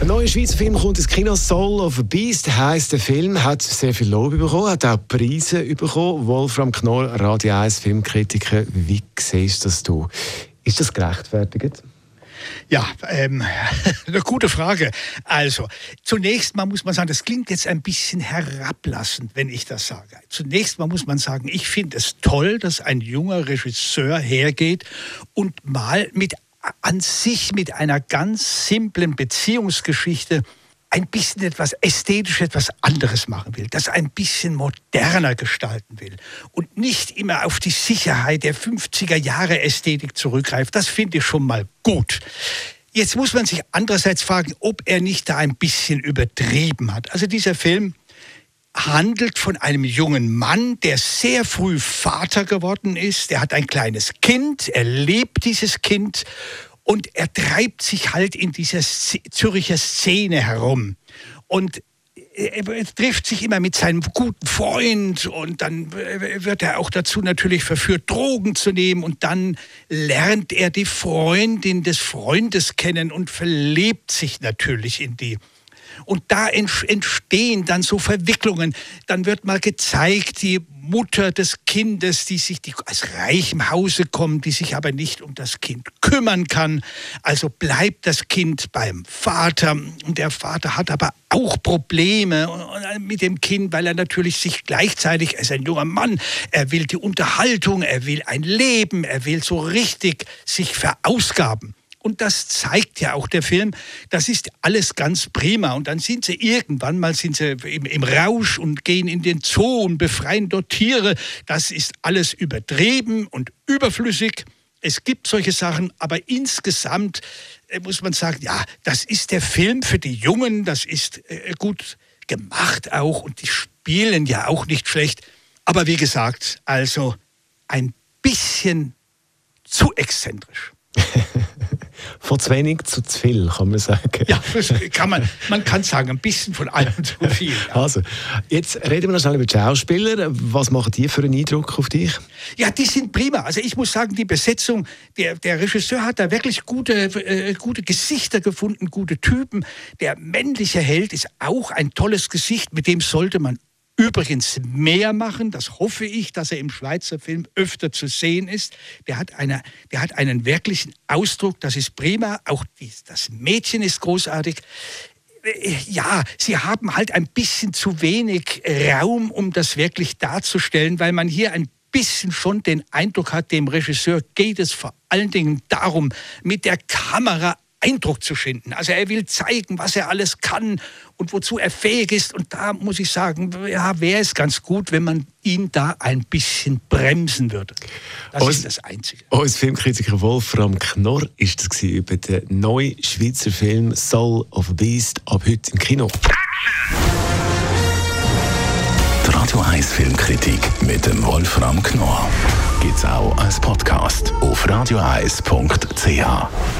Ein neuer Schweizer Film kommt ins Kino. Soul of a Beast heisst der Film, hat sehr viel Lob bekommen, hat auch Preise bekommen. Wolfram Knoll, Radio 1 Filmkritiker, wie siehst das du? Ist das gerechtfertigt? Ja, ähm, eine gute Frage. Also, zunächst mal muss man sagen, das klingt jetzt ein bisschen herablassend, wenn ich das sage. Zunächst mal muss man sagen, ich finde es toll, dass ein junger Regisseur hergeht und mal mit an sich mit einer ganz simplen Beziehungsgeschichte ein bisschen etwas ästhetisch etwas anderes machen will, das ein bisschen moderner gestalten will und nicht immer auf die Sicherheit der 50er Jahre Ästhetik zurückgreift. Das finde ich schon mal gut. Jetzt muss man sich andererseits fragen, ob er nicht da ein bisschen übertrieben hat. Also dieser Film handelt von einem jungen Mann, der sehr früh Vater geworden ist. Er hat ein kleines Kind, er lebt dieses Kind und er treibt sich halt in dieser Züricher Szene herum. Und er trifft sich immer mit seinem guten Freund und dann wird er auch dazu natürlich verführt, Drogen zu nehmen und dann lernt er die Freundin des Freundes kennen und verlebt sich natürlich in die. Und da entstehen dann so Verwicklungen. Dann wird mal gezeigt, die Mutter des Kindes, die sich die aus reichem Hause kommt, die sich aber nicht um das Kind kümmern kann. Also bleibt das Kind beim Vater und der Vater hat aber auch Probleme mit dem Kind, weil er natürlich sich gleichzeitig, er ist ein junger Mann, er will die Unterhaltung, er will ein Leben, er will so richtig sich verausgaben. Und das zeigt ja auch der Film. Das ist alles ganz prima. Und dann sind sie irgendwann mal sind sie im, im Rausch und gehen in den Zoo und befreien dort Tiere. Das ist alles übertrieben und überflüssig. Es gibt solche Sachen, aber insgesamt äh, muss man sagen, ja, das ist der Film für die Jungen. Das ist äh, gut gemacht auch und die spielen ja auch nicht schlecht. Aber wie gesagt, also ein bisschen zu exzentrisch. Von zu wenig zu zu viel, kann man sagen. Ja, kann man, man kann sagen, ein bisschen von allem zu viel. Ja. Also, jetzt reden wir noch schnell über die Schauspieler. Was machen die für einen Eindruck auf dich? Ja, die sind prima. Also ich muss sagen, die Besetzung, der, der Regisseur hat da wirklich gute, äh, gute Gesichter gefunden, gute Typen. Der männliche Held ist auch ein tolles Gesicht, mit dem sollte man übrigens mehr machen. Das hoffe ich, dass er im Schweizer Film öfter zu sehen ist. Der hat, eine, der hat einen wirklichen Ausdruck, das ist prima. Auch die, das Mädchen ist großartig. Äh, ja, sie haben halt ein bisschen zu wenig Raum, um das wirklich darzustellen, weil man hier ein bisschen schon den Eindruck hat, dem Regisseur geht es vor allen Dingen darum, mit der Kamera Eindruck zu schinden. Also er will zeigen, was er alles kann und wozu er fähig ist. Und da muss ich sagen, ja, wäre es ganz gut, wenn man ihn da ein bisschen bremsen würde. Das Aus, ist das Einzige. Als Filmkritiker Wolfram Knorr ist das über den neuen Schweizer Film Soul of a Beast ab heute im Kino. Die Radio 1 Filmkritik mit dem Wolfram Knorr gibt es auch als Podcast auf radioeis.ch.